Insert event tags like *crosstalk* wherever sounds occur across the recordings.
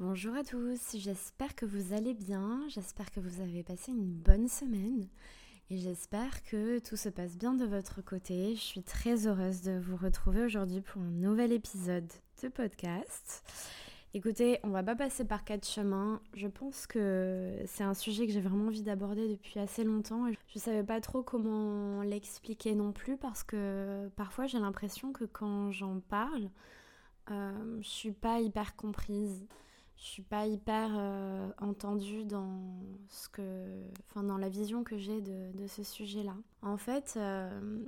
Bonjour à tous, j'espère que vous allez bien, j'espère que vous avez passé une bonne semaine et j'espère que tout se passe bien de votre côté. Je suis très heureuse de vous retrouver aujourd'hui pour un nouvel épisode de podcast. Écoutez, on va pas passer par quatre chemins. Je pense que c'est un sujet que j'ai vraiment envie d'aborder depuis assez longtemps. Je savais pas trop comment l'expliquer non plus parce que parfois j'ai l'impression que quand j'en parle, euh, je suis pas hyper comprise je suis pas hyper euh, entendue dans ce que, enfin dans la vision que j'ai de, ce sujet-là. En fait, euh,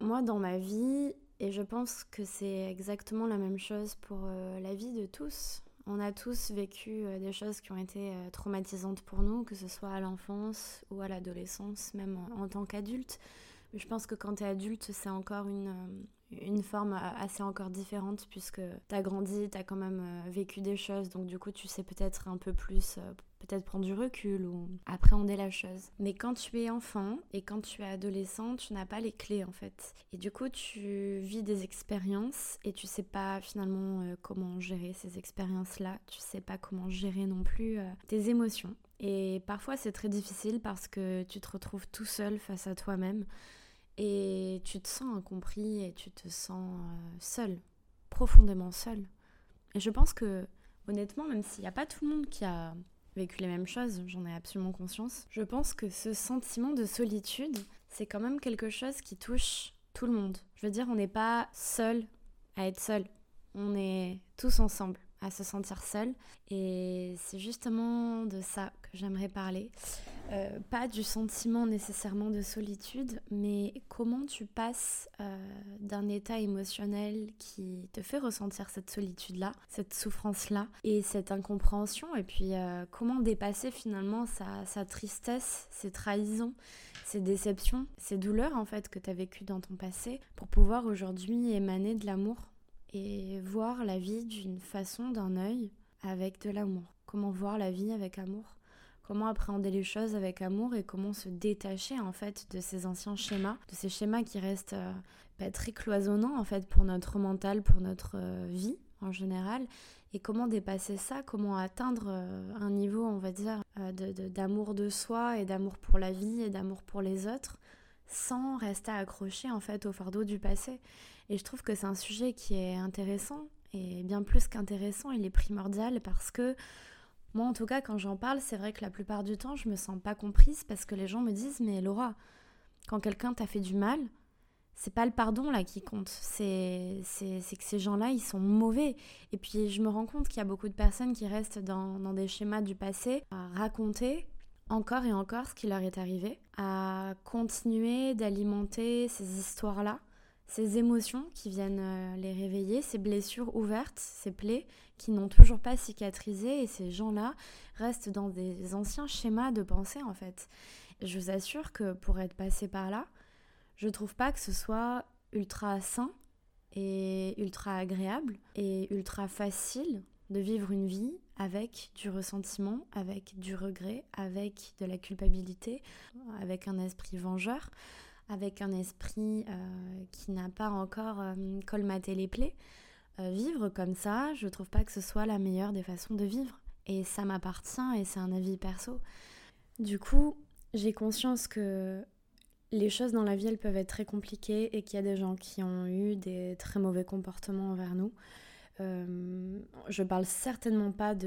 moi dans ma vie, et je pense que c'est exactement la même chose pour euh, la vie de tous. On a tous vécu des choses qui ont été traumatisantes pour nous, que ce soit à l'enfance ou à l'adolescence, même en tant qu'adulte. Je pense que quand tu es adulte, c'est encore une, une forme assez encore différente puisque tu as grandi, tu as quand même euh, vécu des choses, donc du coup tu sais peut-être un peu plus, euh, peut-être prendre du recul ou appréhender la chose. Mais quand tu es enfant et quand tu es adolescent, tu n'as pas les clés en fait. Et du coup tu vis des expériences et tu sais pas finalement comment gérer ces expériences-là, tu sais pas comment gérer non plus tes émotions. Et parfois c'est très difficile parce que tu te retrouves tout seul face à toi-même et tu te sens incompris et tu te sens euh, seul, profondément seul. Et je pense que, honnêtement, même s'il n'y a pas tout le monde qui a vécu les mêmes choses, j'en ai absolument conscience, je pense que ce sentiment de solitude, c'est quand même quelque chose qui touche tout le monde. Je veux dire, on n'est pas seul à être seul, on est tous ensemble à se sentir seul. Et c'est justement de ça que j'aimerais parler. Euh, pas du sentiment nécessairement de solitude, mais comment tu passes euh, d'un état émotionnel qui te fait ressentir cette solitude-là, cette souffrance-là et cette incompréhension, et puis euh, comment dépasser finalement sa, sa, tristesse, ses trahisons, ses déceptions, ces douleurs en fait que tu as vécues dans ton passé pour pouvoir aujourd'hui émaner de l'amour? Et voir la vie d'une façon, d'un œil, avec de l'amour. Comment voir la vie avec amour. Comment appréhender les choses avec amour et comment se détacher en fait de ces anciens schémas, de ces schémas qui restent euh, bah, très cloisonnants en fait pour notre mental, pour notre euh, vie en général, et comment dépasser ça, comment atteindre euh, un niveau, on va dire, d'amour de, de soi et d'amour pour la vie et d'amour pour les autres, sans rester accroché en fait au fardeau du passé. Et je trouve que c'est un sujet qui est intéressant et bien plus qu'intéressant, il est primordial parce que moi en tout cas quand j'en parle, c'est vrai que la plupart du temps je me sens pas comprise parce que les gens me disent mais Laura, quand quelqu'un t'a fait du mal, c'est pas le pardon là qui compte, c'est que ces gens-là ils sont mauvais. Et puis je me rends compte qu'il y a beaucoup de personnes qui restent dans, dans des schémas du passé à raconter encore et encore ce qui leur est arrivé, à continuer d'alimenter ces histoires-là ces émotions qui viennent euh, les réveiller, ces blessures ouvertes, ces plaies qui n'ont toujours pas cicatrisé et ces gens-là restent dans des anciens schémas de pensée en fait. Je vous assure que pour être passé par là, je trouve pas que ce soit ultra sain et ultra agréable et ultra facile de vivre une vie avec du ressentiment, avec du regret, avec de la culpabilité, avec un esprit vengeur avec un esprit euh, qui n'a pas encore euh, colmaté les plaies. Euh, vivre comme ça, je trouve pas que ce soit la meilleure des façons de vivre. Et ça m'appartient et c'est un avis perso. Du coup, j'ai conscience que les choses dans la vie, elles peuvent être très compliquées et qu'il y a des gens qui ont eu des très mauvais comportements envers nous. Euh, je parle certainement pas d'un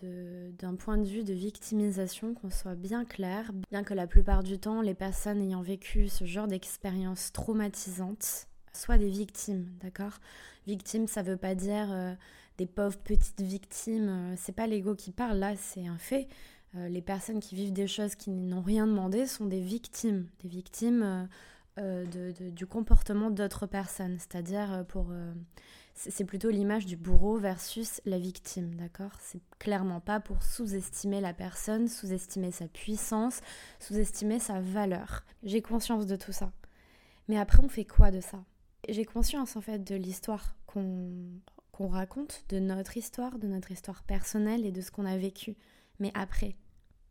de, point de vue de victimisation, qu'on soit bien clair, bien que la plupart du temps, les personnes ayant vécu ce genre d'expérience traumatisante soient des victimes, d'accord? Victime, ça veut pas dire euh, des pauvres petites victimes, euh, c'est pas l'ego qui parle, là, c'est un fait. les personnes qui vivent des choses qui n'ont rien demandé sont des victimes, des victimes du comportement d'autres personnes, c'est-à-dire pour c'est plutôt l'image du bourreau versus la victime, d'accord? C'est clairement pas pour sous-estimer la personne, sous-estimer sa puissance, sous-estimer sa valeur. J'ai conscience de tout ça. Mais après, on fait quoi de ça? J'ai conscience en fait de l'histoire qu'on raconte, de notre histoire, de notre histoire personnelle et de ce qu'on a vécu. Mais après,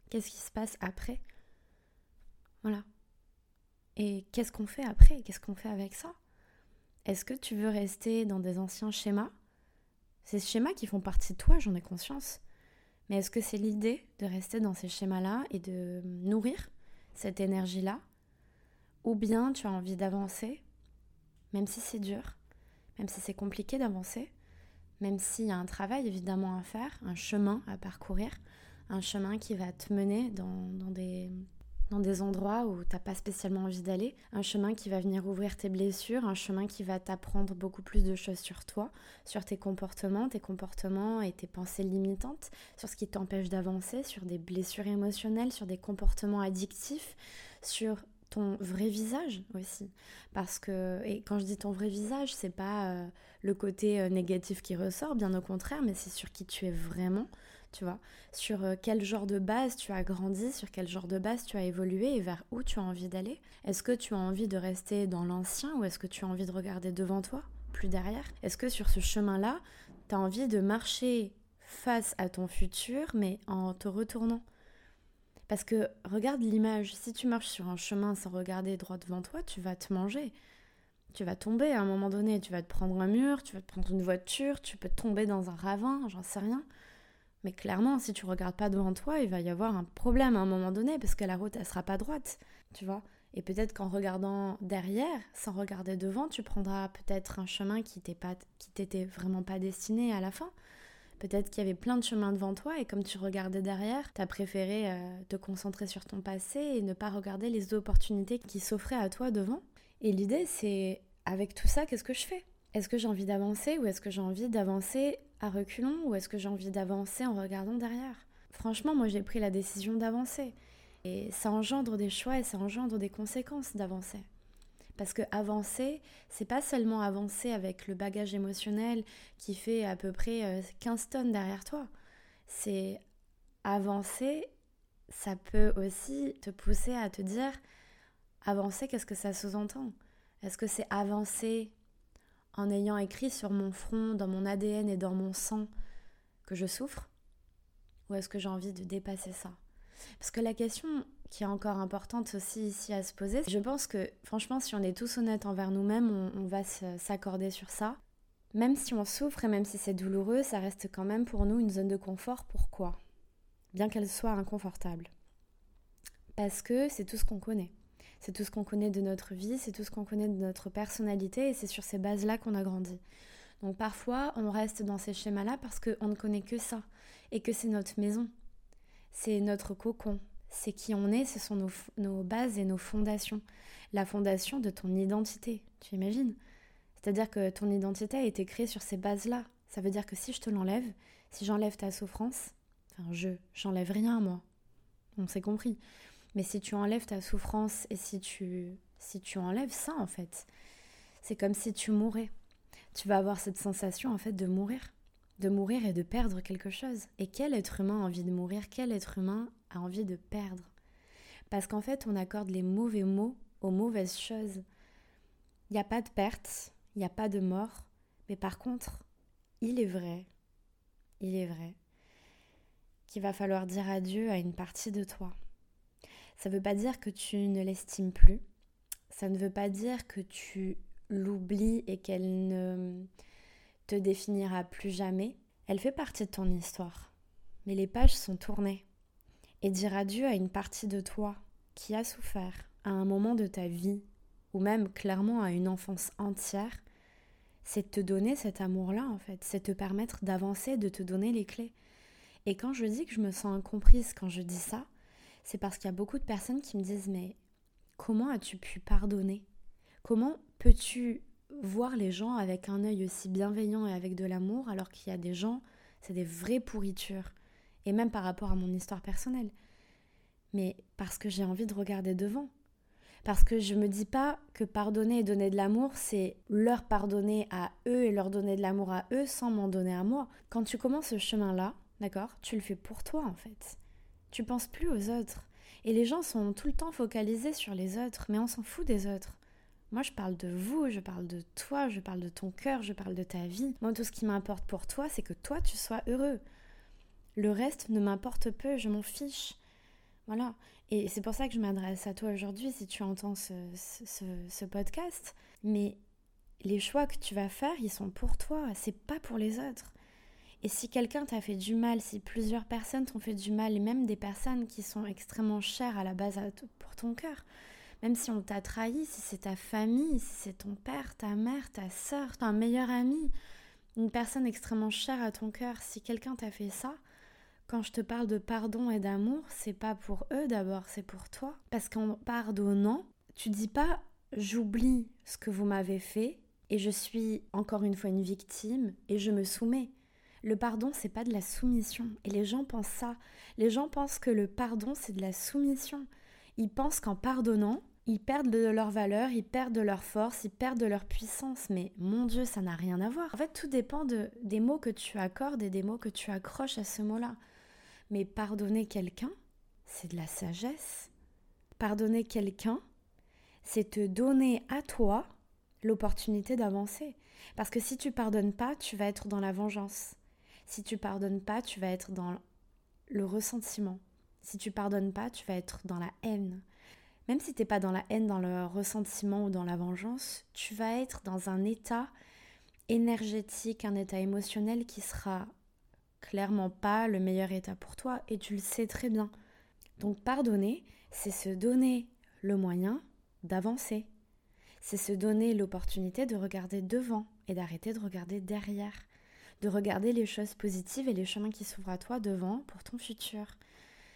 qu'est-ce qui se passe après? Voilà. Et qu'est-ce qu'on fait après? Qu'est-ce qu'on fait avec ça? Est-ce que tu veux rester dans des anciens schémas? Ces schémas qui font partie de toi, j'en ai conscience. Mais est-ce que c'est l'idée de rester dans ces schémas-là et de nourrir cette énergie-là? Ou bien tu as envie d'avancer, même si c'est dur, même si c'est compliqué d'avancer, même s'il y a un travail évidemment à faire, un chemin à parcourir, un chemin qui va te mener dans, des, dans des endroits où tu n'as pas spécialement envie d'aller, un chemin qui va venir ouvrir tes blessures, un chemin qui va t'apprendre beaucoup plus de choses sur toi, sur tes comportements, tes comportements et tes pensées limitantes, sur ce qui t'empêche d'avancer, sur des blessures émotionnelles, sur des comportements addictifs, sur ton vrai visage aussi. Parce que, et quand je dis ton vrai visage, c'est pas euh, le côté euh, négatif qui ressort, bien au contraire, mais c'est sur qui tu es vraiment, tu vois, sur euh, quel genre de base tu as grandi, sur quel genre de base tu as évolué et vers où tu as envie d'aller. Est-ce que tu as envie de rester dans l'ancien ou est-ce que tu as envie de regarder devant toi, plus derrière? Est-ce que sur ce chemin-là, tu as envie de marcher face à ton futur, mais en te retournant? Parce que regarde l'image, si tu marches sur un chemin sans regarder droit devant toi, tu vas te manger. Tu vas tomber à un moment donné, tu vas te prendre un mur, tu vas te prendre une voiture, tu peux tomber dans un ravin, j'en sais rien. Mais clairement, si tu regardes pas devant toi, il va y avoir un problème à un moment donné parce que la route, elle sera pas droite, tu vois. Et peut-être qu'en regardant derrière, sans regarder devant, tu prendras peut-être un chemin qui t'était vraiment pas destiné à la fin. Peut-être qu'il y avait plein de chemins devant toi et comme tu regardais derrière, tu as préféré euh, te concentrer sur ton passé et ne pas regarder les opportunités qui s'offraient à toi devant. Et l'idée, c'est avec tout ça, qu'est-ce que je fais? Est-ce que j'ai envie d'avancer ou est-ce que j'ai envie d'avancer reculons ou est-ce que j'ai envie d'avancer en regardant derrière? Franchement, moi j'ai pris la décision d'avancer. Et ça engendre des choix et ça engendre des conséquences d'avancer. Parce que avancer, c'est pas seulement avancer avec le bagage émotionnel qui fait à peu près 15 euh, tonnes derrière toi. C'est avancer, ça peut aussi te pousser à te dire avancer, qu'est-ce que ça sous-entend? Est-ce que c'est avancer en ayant écrit sur mon front, dans mon ADN et dans mon sang que je souffre? Ou est-ce que j'ai envie de dépasser ça? Parce que la question qui est encore importante aussi ici à se poser, je pense que franchement si on est tous honnêtes envers nous-mêmes, on, va s'accorder sur ça. Même si on souffre et même si c'est douloureux, ça reste quand même pour nous une zone de confort. Pourquoi? Bien qu'elle soit inconfortable. Parce que c'est tout ce qu'on connaît. C'est tout ce qu'on connaît de notre vie, c'est tout ce qu'on connaît de notre personnalité et c'est sur ces bases-là qu'on a grandi. Donc parfois, on reste dans ces schémas-là parce qu'on ne connaît que ça et que c'est notre maison. C'est notre cocon. C'est qui on est, ce sont nos, nos, bases et nos fondations. La fondation de ton identité, tu imagines? C'est-à-dire que ton identité a été créée sur ces bases-là. Ça veut dire que si je te l'enlève, si j'enlève ta souffrance, enfin je, j'enlève rien moi. On s'est compris. Mais si tu enlèves ta souffrance et si tu, si tu enlèves ça, en fait, c'est comme si tu mourais. Tu vas avoir cette sensation, en fait, de mourir. De mourir et de perdre quelque chose. Et quel être humain a envie de mourir? Quel être humain a envie de perdre? Parce qu'en fait, on accorde les mauvais mots aux mauvaises choses. Il n'y a pas de perte, il n'y a pas de mort. Mais par contre, il est vrai, il est vrai qu'il va falloir dire adieu à une partie de toi. Ça ne veut pas dire que tu ne l'estimes plus. Ça ne veut pas dire que tu l'oublies et qu'elle ne te définira plus jamais. Elle fait partie de ton histoire. Mais les pages sont tournées. Et dire adieu à une partie de toi qui a souffert à un moment de ta vie, ou même clairement à une enfance entière, c'est te donner cet amour-là en fait, c'est te permettre d'avancer, de te donner les clés. Et quand je dis que je me sens incomprise quand je dis ça, c'est parce qu'il y a beaucoup de personnes qui me disent mais comment as-tu pu pardonner? Comment peux-tu voir les gens avec un œil aussi bienveillant et avec de l'amour alors qu'il y a des gens, c'est des vraies pourritures? Et même par rapport à mon histoire personnelle. Mais parce que j'ai envie de regarder devant. Parce que je me dis pas que pardonner et donner de l'amour, c'est leur pardonner à eux et leur donner de l'amour à eux sans m'en donner à moi. Quand tu commences ce chemin-là, d'accord, tu le fais pour toi en fait. Tu penses plus aux autres. Et les gens sont tout le temps focalisés sur les autres, mais on s'en fout des autres. Moi, je parle de vous, je parle de toi, je parle de ton cœur, je parle de ta vie. Moi, tout ce qui m'importe pour toi, c'est que toi, tu sois heureux. Le reste ne m'importe peu, je m'en fiche. Voilà. Et c'est pour ça que je m'adresse à toi aujourd'hui si tu entends ce, podcast. Mais les choix que tu vas faire, ils sont pour toi, c'est pas pour les autres. Et si quelqu'un t'a fait du mal, si plusieurs personnes t'ont fait du mal, et même des personnes qui sont extrêmement chères à la base pour ton cœur, même si on t'a trahi, si c'est ta famille, si c'est ton père, ta mère, ta soeur, ton meilleur ami, une personne extrêmement chère à ton cœur, si quelqu'un t'a fait ça, quand je te parle de pardon et d'amour, c'est pas pour eux d'abord, c'est pour toi. Parce qu'en pardonnant, tu dis pas j'oublie ce que vous m'avez fait et je suis encore une fois une victime et je me soumets. Le pardon, c'est pas de la soumission. Et les gens pensent ça. Les gens pensent que le pardon, c'est de la soumission. Ils pensent qu'en pardonnant, ils perdent de leur valeur, ils perdent de leur force, ils perdent de leur puissance. Mais mon Dieu, ça n'a rien à voir. En fait, tout dépend de, des mots que tu accordes et des mots que tu accroches à ce mot-là. Mais pardonner quelqu'un, c'est de la sagesse. Pardonner quelqu'un, c'est te donner à toi l'opportunité d'avancer. Parce que si tu pardonnes pas, tu vas être dans la vengeance. Si tu pardonnes pas, tu vas être dans le ressentiment. Si tu pardonnes pas, tu vas être dans la haine. Même si tu n'es pas dans la haine, dans le ressentiment ou dans la vengeance, tu vas être dans un état énergétique, un état émotionnel qui sera clairement pas le meilleur état pour toi et tu le sais très bien. Donc pardonner, c'est se donner le moyen d'avancer. C'est se donner l'opportunité de regarder devant et d'arrêter de regarder derrière. De regarder les choses positives et les chemins qui s'ouvrent à toi devant pour ton futur.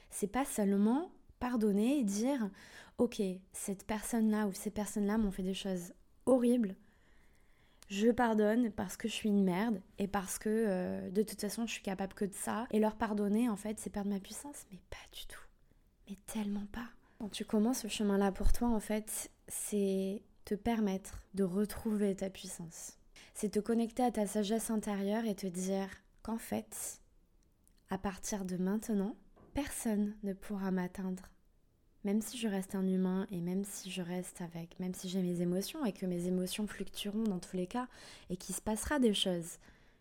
C'est pas seulement pardonner et dire ok, cette personne-là ou ces personnes-là m'ont fait des choses horribles. Je pardonne parce que je suis une merde et parce que euh, de toute façon je suis capable que de ça. Et leur pardonner, en fait, c'est perdre ma puissance. Mais pas du tout. Mais tellement pas. Quand tu commences ce chemin-là pour toi, en fait, c'est te permettre de retrouver ta puissance. C'est te connecter à ta sagesse intérieure et te dire qu'en fait, à partir de maintenant, personne ne pourra m'atteindre même si je reste un humain et même si je reste avec, même si j'ai mes émotions et que mes émotions fluctueront dans tous les cas et qu'il se passera des choses,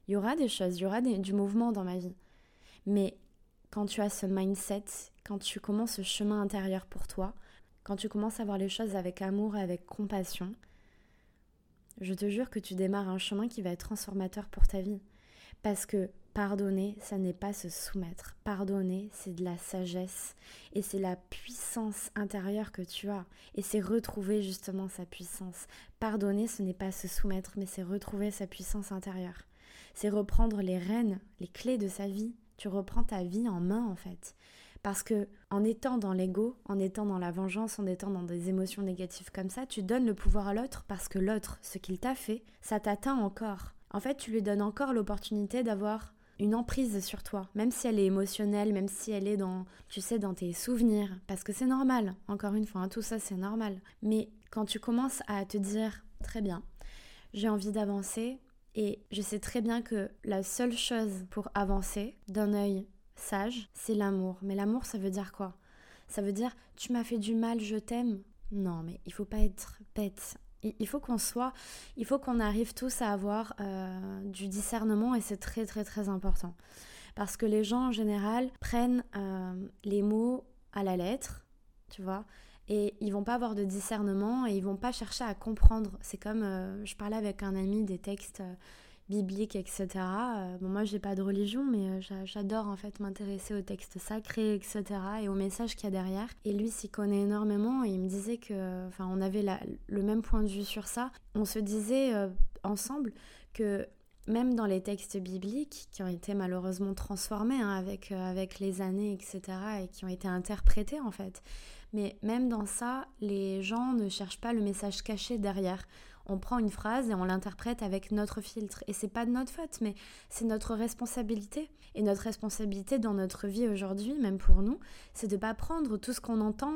il y aura des choses, il y aura du mouvement dans ma vie. Mais quand tu as ce mindset, quand tu commences ce chemin intérieur pour toi, quand tu commences à voir les choses avec amour et avec compassion, je te jure que tu démarres un chemin qui va être transformateur pour ta vie. Parce que Pardonner, ça n'est pas se soumettre. Pardonner, c'est de la sagesse et c'est la puissance intérieure que tu as. Et c'est retrouver justement sa puissance. Pardonner, ce n'est pas se soumettre, mais c'est retrouver sa puissance intérieure. C'est reprendre les rênes, les clés de sa vie. Tu reprends ta vie en main en fait. Parce que en étant dans l'ego, en étant dans la vengeance, en étant dans des émotions négatives comme ça, tu donnes le pouvoir à l'autre parce que l'autre, ce qu'il t'a fait, ça t'atteint encore. En fait, tu lui donnes encore l'opportunité d'avoir une emprise sur toi, même si elle est émotionnelle, même si elle est dans, tu sais, dans tes souvenirs, parce que c'est normal, encore une fois, hein, tout ça c'est normal. Mais quand tu commences à te dire, très bien, j'ai envie d'avancer, et je sais très bien que la seule chose pour avancer d'un œil sage, c'est l'amour. Mais l'amour, ça veut dire quoi? Ça veut dire, tu m'as fait du mal, je t'aime? Non, mais il faut pas être bête il faut qu'on soit, il faut qu'on arrive tous à avoir euh, du discernement et c'est très très très important. Parce que les gens en général prennent euh, les mots à la lettre, tu vois, et ils vont pas avoir de discernement et ils vont pas chercher à comprendre. C'est comme, euh, je parlais avec un ami des textes biblique, etc. Euh, bon, moi, j'ai pas de religion, mais euh, j'adore en fait m'intéresser aux textes sacrés, etc. et aux messages qu'il y a derrière. Et lui s'y connaît énormément et il me disait que, enfin, on avait le même point de vue sur ça. On se disait euh, ensemble que même dans les textes bibliques qui ont été malheureusement transformés hein, avec, avec les années, etc., et qui ont été interprétés en fait. Mais même dans ça, les gens ne cherchent pas le message caché derrière on prend une phrase et on l'interprète avec notre filtre. Et c'est pas de notre faute, mais c'est notre responsabilité. Et notre responsabilité dans notre vie aujourd'hui, même pour nous, c'est de pas prendre tout ce qu'on entend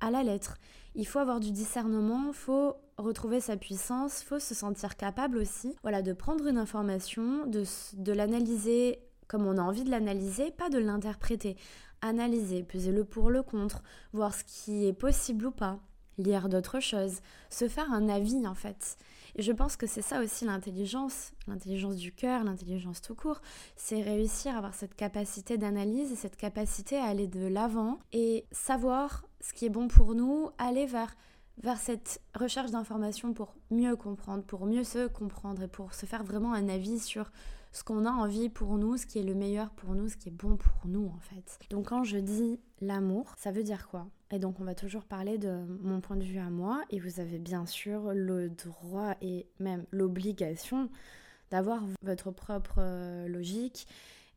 à la lettre. Il faut avoir du discernement, faut retrouver sa puissance, faut se sentir capable aussi, voilà, de prendre une information, de, de l'analyser comme on a envie de l'analyser, pas de l'interpréter. Analyser, peser le pour, le contre, voir ce qui est possible ou pas lire d'autres choses, se faire un avis en fait. Et je pense que c'est ça aussi l'intelligence, l'intelligence du cœur, l'intelligence tout court, c'est réussir à avoir cette capacité d'analyse et cette capacité à aller de l'avant et savoir ce qui est bon pour nous, aller vers vers cette recherche d'informations pour mieux comprendre, pour mieux se comprendre et pour se faire vraiment un avis sur ce qu'on a envie pour nous, ce qui est le meilleur pour nous, ce qui est bon pour nous en fait. Donc quand je dis l'amour, ça veut dire quoi? Et donc on va toujours parler de mon point de vue à moi et vous avez bien sûr le droit et même l'obligation d'avoir votre propre euh, logique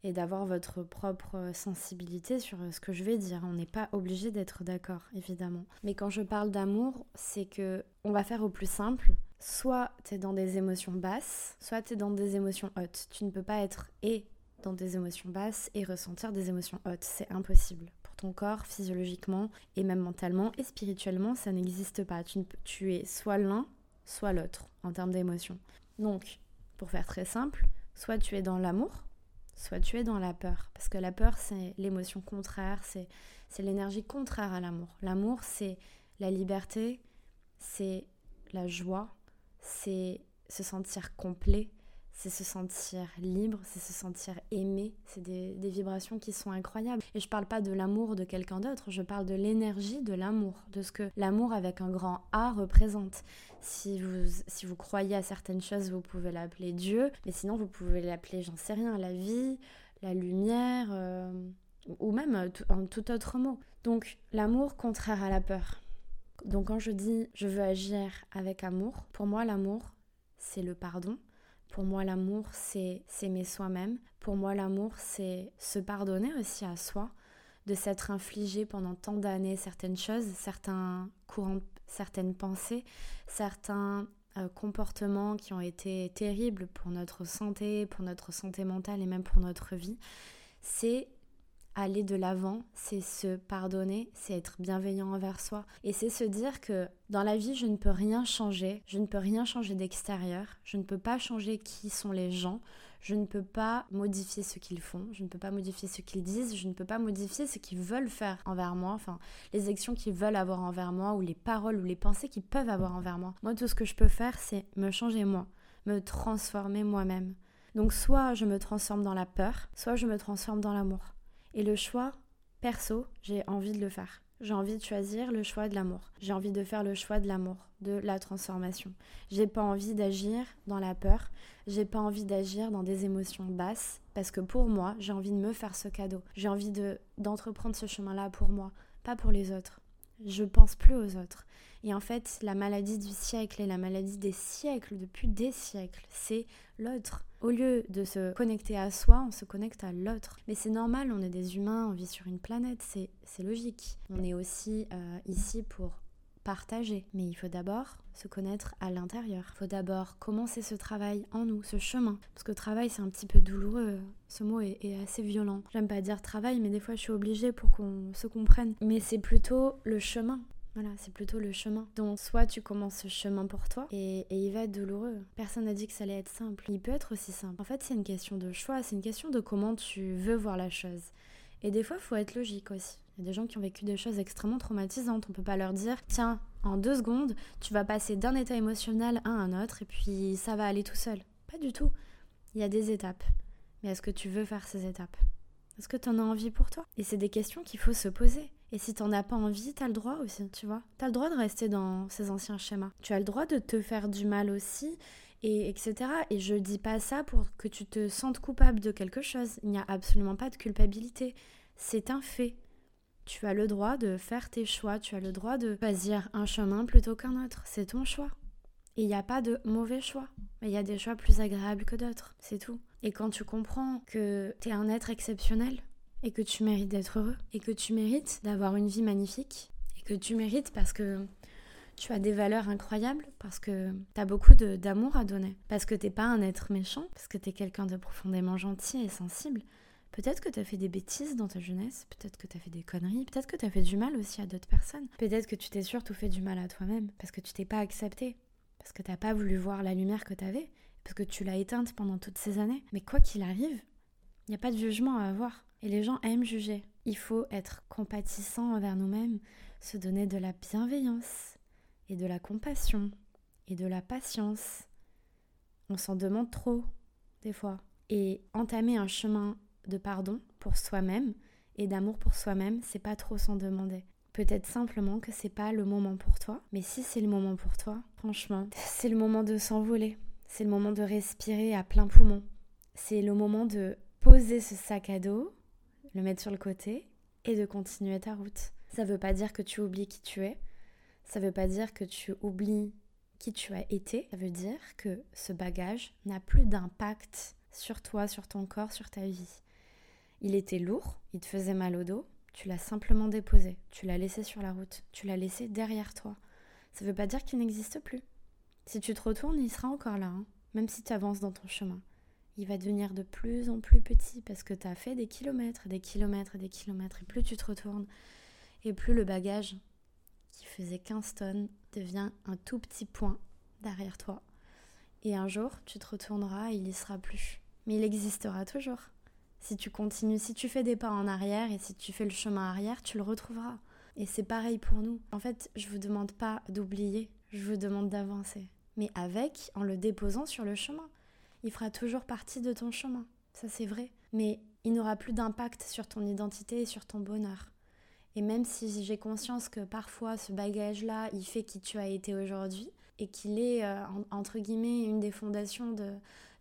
et d'avoir votre propre sensibilité sur ce que je vais dire. On n'est pas obligé d'être d'accord, évidemment. Mais quand je parle d'amour, c'est que on va faire au plus simple. Soit tu es dans des émotions basses, soit tu es dans des émotions hautes. Tu ne peux pas être et dans des émotions basses et ressentir des émotions hautes. C'est impossible. Pour ton corps, physiologiquement, et même mentalement et spirituellement, ça n'existe pas. Tu, tu es soit l'un, soit l'autre en termes d'émotions. Donc, pour faire très simple, soit tu es dans l'amour, soit tu es dans la peur. Parce que la peur, c'est l'émotion contraire, c'est, l'énergie contraire à l'amour. L'amour, c'est la liberté, c'est la joie, c'est se sentir complet, c'est se sentir libre, c'est se sentir aimé. C'est des, vibrations qui sont incroyables. Et je parle pas de l'amour de quelqu'un d'autre, je parle de l'énergie de l'amour, de ce que l'amour avec un grand A représente. Si vous, si vous croyez à certaines choses, vous pouvez l'appeler Dieu, mais sinon vous pouvez l'appeler, j'en sais rien, la vie, la lumière, euh, ou même un tout autre mot. Donc l'amour contraire à la peur. Donc quand je dis je veux agir avec amour, pour moi l'amour, c'est le pardon, pour moi, l'amour, c'est s'aimer soi-même. Pour moi, l'amour, c'est se pardonner aussi à soi, de s'être infligé pendant tant d'années certaines choses, certains courants, certaines pensées, certains euh, comportements qui ont été terribles pour notre santé, pour notre santé mentale et même pour notre vie. C'est aller de l'avant, c'est se pardonner, c'est être bienveillant envers soi. Et c'est se dire que dans la vie, je ne peux rien changer, je ne peux rien changer d'extérieur, je ne peux pas changer qui sont les gens, je ne peux pas modifier ce qu'ils font, je ne peux pas modifier ce qu'ils disent, je ne peux pas modifier ce qu'ils veulent faire envers moi, enfin les actions qu'ils veulent avoir envers moi ou les paroles ou les pensées qu'ils peuvent avoir envers moi. Moi, tout ce que je peux faire, c'est me changer moi, me transformer moi-même. Donc soit je me transforme dans la peur, soit je me transforme dans l'amour. Et le choix, perso, j'ai envie de le faire. J'ai envie de choisir le choix de l'amour. J'ai envie de faire le choix de l'amour, de la transformation. J'ai pas envie d'agir dans la peur. J'ai pas envie d'agir dans des émotions basses parce que pour moi, j'ai envie de me faire ce cadeau. J'ai envie de d'entreprendre ce chemin-là pour moi, pas pour les autres. Je pense plus aux autres. Et en fait, la maladie du siècle et la maladie des siècles, depuis des siècles, c'est l'autre. Au lieu de se connecter à soi, on se connecte à l'autre. Mais c'est normal, on est des humains, on vit sur une planète, c'est logique. On est aussi euh, ici pour partager. Mais il faut d'abord se connaître à l'intérieur. Il faut d'abord commencer ce travail en nous, ce chemin. Parce que travail, c'est un petit peu douloureux. Ce mot est, est assez violent. J'aime pas dire travail, mais des fois, je suis obligée pour qu'on se comprenne. Mais c'est plutôt le chemin. Voilà, c'est plutôt le chemin. Donc, soit tu commences ce chemin pour toi et, il va être douloureux. Personne n'a dit que ça allait être simple. Il peut être aussi simple. En fait, c'est une question de choix, c'est une question de comment tu veux voir la chose. Et des fois, il faut être logique aussi. Il y a des gens qui ont vécu des choses extrêmement traumatisantes. On peut pas leur dire, tiens, en deux secondes, tu vas passer d'un état émotionnel à un autre et puis ça va aller tout seul. Pas du tout. Il y a des étapes. Mais est-ce que tu veux faire ces étapes? Est-ce que tu en as envie pour toi? Et c'est des questions qu'il faut se poser. Et si t'en as pas envie, t'as le droit aussi, tu vois. T'as le droit de rester dans ces anciens schémas. Tu as le droit de te faire du mal aussi, et etc. Et je dis pas ça pour que tu te sentes coupable de quelque chose. Il n'y a absolument pas de culpabilité. C'est un fait. Tu as le droit de faire tes choix, tu as le droit de choisir un chemin plutôt qu'un autre. C'est ton choix. Et il n'y a pas de mauvais choix. Mais il y a des choix plus agréables que d'autres. C'est tout. Et quand tu comprends que tu es un être exceptionnel, et que tu mérites d'être heureux. Et que tu mérites d'avoir une vie magnifique. Et que tu mérites parce que tu as des valeurs incroyables, parce que tu as beaucoup d'amour à donner, parce que t'es pas un être méchant, parce que tu es quelqu'un de profondément gentil et sensible. Peut-être que tu as fait des bêtises dans ta jeunesse, peut-être que tu as fait des conneries, peut-être que tu as fait du mal aussi à d'autres personnes. Peut-être que tu t'es surtout fait du mal à toi-même. Parce que tu t'es pas accepté, parce que t'as pas voulu voir la lumière que tu avais, parce que tu l'as éteinte pendant toutes ces années. Mais quoi qu'il arrive, il n'y a pas de jugement à avoir. Et les gens aiment juger. Il faut être compatissant envers nous-mêmes, se donner de la bienveillance et de la compassion et de la patience. On s'en demande trop, des fois. Et entamer un chemin de pardon pour soi-même et d'amour pour soi-même, c'est pas trop s'en demander. Peut-être simplement que c'est pas le moment pour toi, mais si c'est le moment pour toi, franchement, *laughs* c'est le moment de s'envoler. C'est le moment de respirer à plein poumon c'est le moment de poser ce sac à dos, le mettre sur le côté et de continuer ta route. Ça ne veut pas dire que tu oublies qui tu es. Ça ne veut pas dire que tu oublies qui tu as été. Ça veut dire que ce bagage n'a plus d'impact sur toi, sur ton corps, sur ta vie. Il était lourd, il te faisait mal au dos, tu l'as simplement déposé, tu l'as laissé sur la route, tu l'as laissé derrière toi. Ça ne veut pas dire qu'il n'existe plus. Si tu te retournes, il sera encore là, hein, même si tu avances dans ton chemin. Il va devenir de plus en plus petit parce que tu as fait des kilomètres, des kilomètres, des kilomètres. Et plus tu te retournes, et plus le bagage qui faisait 15 tonnes devient un tout petit point derrière toi. Et un jour, tu te retourneras et il y sera plus. Mais il existera toujours. Si tu continues, si tu fais des pas en arrière et si tu fais le chemin arrière, tu le retrouveras. Et c'est pareil pour nous. En fait, je vous demande pas d'oublier, je vous demande d'avancer. Mais avec, en le déposant sur le chemin. Il fera toujours partie de ton chemin. Ça, c'est vrai. Mais il n'aura plus d'impact sur ton identité et sur ton bonheur. Et même si j'ai conscience que parfois ce bagage-là, il fait qui tu as été aujourd'hui et qu'il est, euh, entre guillemets, une des fondations de,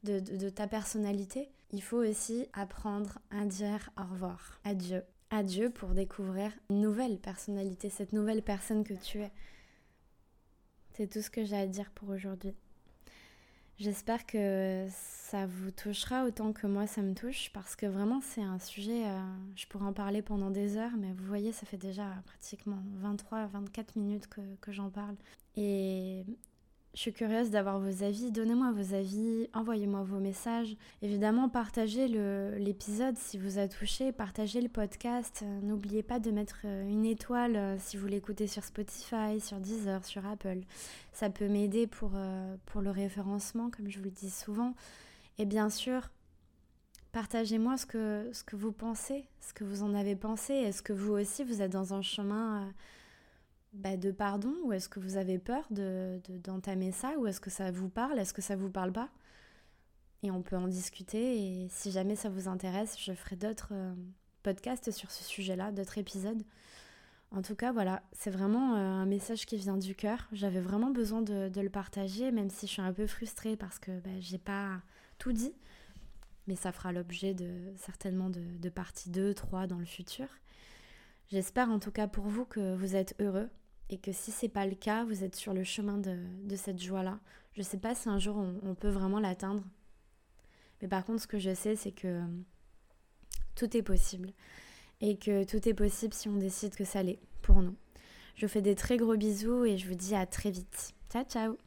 de, de, ta personnalité, il faut aussi apprendre à dire au revoir. Adieu. Adieu pour découvrir une nouvelle personnalité, cette nouvelle personne que tu es. C'est tout ce que j'ai à dire pour aujourd'hui. J'espère que ça vous touchera autant que moi ça me touche parce que vraiment c'est un sujet, euh, je pourrais en parler pendant des heures, mais vous voyez ça fait déjà pratiquement 23-24 minutes que, que j'en parle. Et je suis curieuse d'avoir vos avis. Donnez-moi vos avis, envoyez-moi vos messages. Évidemment, partagez l'épisode si vous a touché, partagez le podcast. N'oubliez pas de mettre euh, une étoile euh, si vous l'écoutez sur Spotify, sur Deezer, sur Apple. Ça peut m'aider pour, euh, pour le référencement, comme je vous le dis souvent. Et bien sûr, partagez-moi ce que, ce que vous pensez, ce que vous en avez pensé. Est-ce que vous aussi, vous êtes dans un chemin bah, de pardon ou est-ce que vous avez peur d'entamer de, ça ou est-ce que ça vous parle, est-ce que ça vous parle pas? Et on peut en discuter et si jamais ça vous intéresse, je ferai d'autres euh, podcasts sur ce sujet-là, d'autres épisodes. En tout cas, voilà, c'est vraiment euh, un message qui vient du cœur. J'avais vraiment besoin de, le partager, même si je suis un peu frustrée parce que bah, j'ai pas tout dit. Mais ça fera l'objet de certainement de, de partie 2, 3 dans le futur. J'espère en tout cas pour vous que vous êtes heureux, et que si c'est pas le cas, vous êtes sur le chemin de, cette joie-là. Je sais pas si un jour on, peut vraiment l'atteindre. Mais par contre, ce que je sais, c'est que euh, tout est possible. Et que tout est possible si on décide que ça l'est pour nous. Je vous fais des très gros bisous et je vous dis à très vite. Ciao ciao